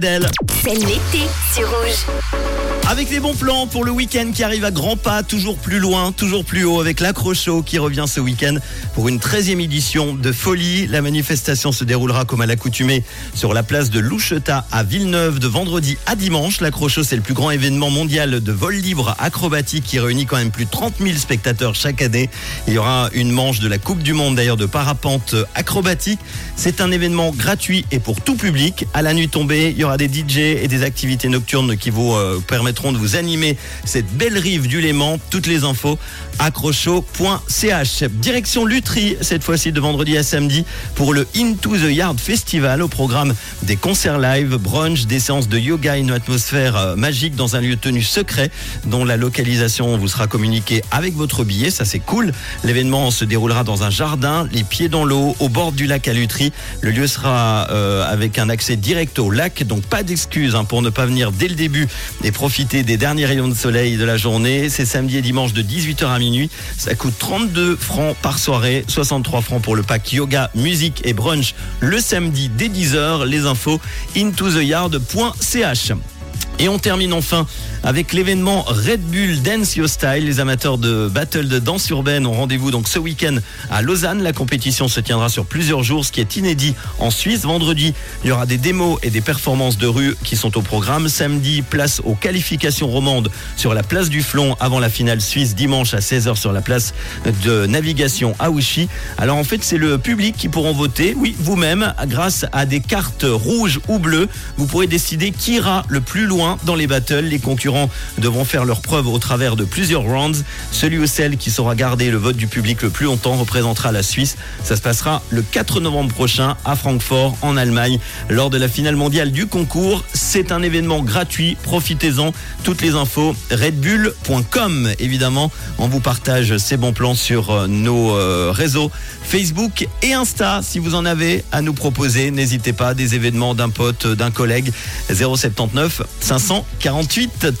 C'est l'été sur Rouge. Avec les bons plans pour le week-end qui arrive à grands pas, toujours plus loin, toujours plus haut, avec l'accrocho qui revient ce week-end pour une 13e édition de Folie. La manifestation se déroulera comme à l'accoutumée sur la place de Loucheta à Villeneuve de vendredi à dimanche. L'accrocho, c'est le plus grand événement mondial de vol libre acrobatique qui réunit quand même plus de 30 000 spectateurs chaque année. Il y aura une manche de la Coupe du Monde d'ailleurs de parapente acrobatique. C'est un événement gratuit et pour tout public. À la nuit tombée, il y aura des DJ et des activités nocturnes qui vous euh, de vous animer cette belle rive du Léman. Toutes les infos accrocho.ch. Direction Lutry, cette fois-ci de vendredi à samedi pour le Into the Yard Festival au programme des concerts live, brunch, des séances de yoga, une atmosphère euh, magique dans un lieu tenu secret dont la localisation vous sera communiquée avec votre billet. Ça, c'est cool. L'événement se déroulera dans un jardin, les pieds dans l'eau, au bord du lac à Lutry. Le lieu sera euh, avec un accès direct au lac, donc pas d'excuses hein, pour ne pas venir dès le début et profiter des derniers rayons de soleil de la journée. C'est samedi et dimanche de 18h à minuit. Ça coûte 32 francs par soirée, 63 francs pour le pack yoga, musique et brunch le samedi dès 10h. Les infos intotheyard.ch. Et on termine enfin avec l'événement Red Bull Dance Your Style. Les amateurs de battle de danse urbaine ont rendez-vous donc ce week-end à Lausanne. La compétition se tiendra sur plusieurs jours, ce qui est inédit en Suisse. Vendredi, il y aura des démos et des performances de rue qui sont au programme. Samedi, place aux qualifications romandes sur la place du Flon avant la finale suisse. Dimanche à 16h sur la place de navigation à Ouchy. Alors en fait, c'est le public qui pourront voter. Oui, vous-même, grâce à des cartes rouges ou bleues, vous pourrez décider qui ira le plus loin dans les battles. Les concurrents devront faire leur preuve au travers de plusieurs rounds. Celui ou celle qui saura garder le vote du public le plus longtemps représentera la Suisse. Ça se passera le 4 novembre prochain à Francfort, en Allemagne, lors de la finale mondiale du concours. C'est un événement gratuit. Profitez-en. Toutes les infos, redbull.com. Évidemment, on vous partage ces bons plans sur euh, nos euh, réseaux Facebook et Insta. Si vous en avez à nous proposer, n'hésitez pas. Des événements d'un pote, d'un collègue. 079 548 3.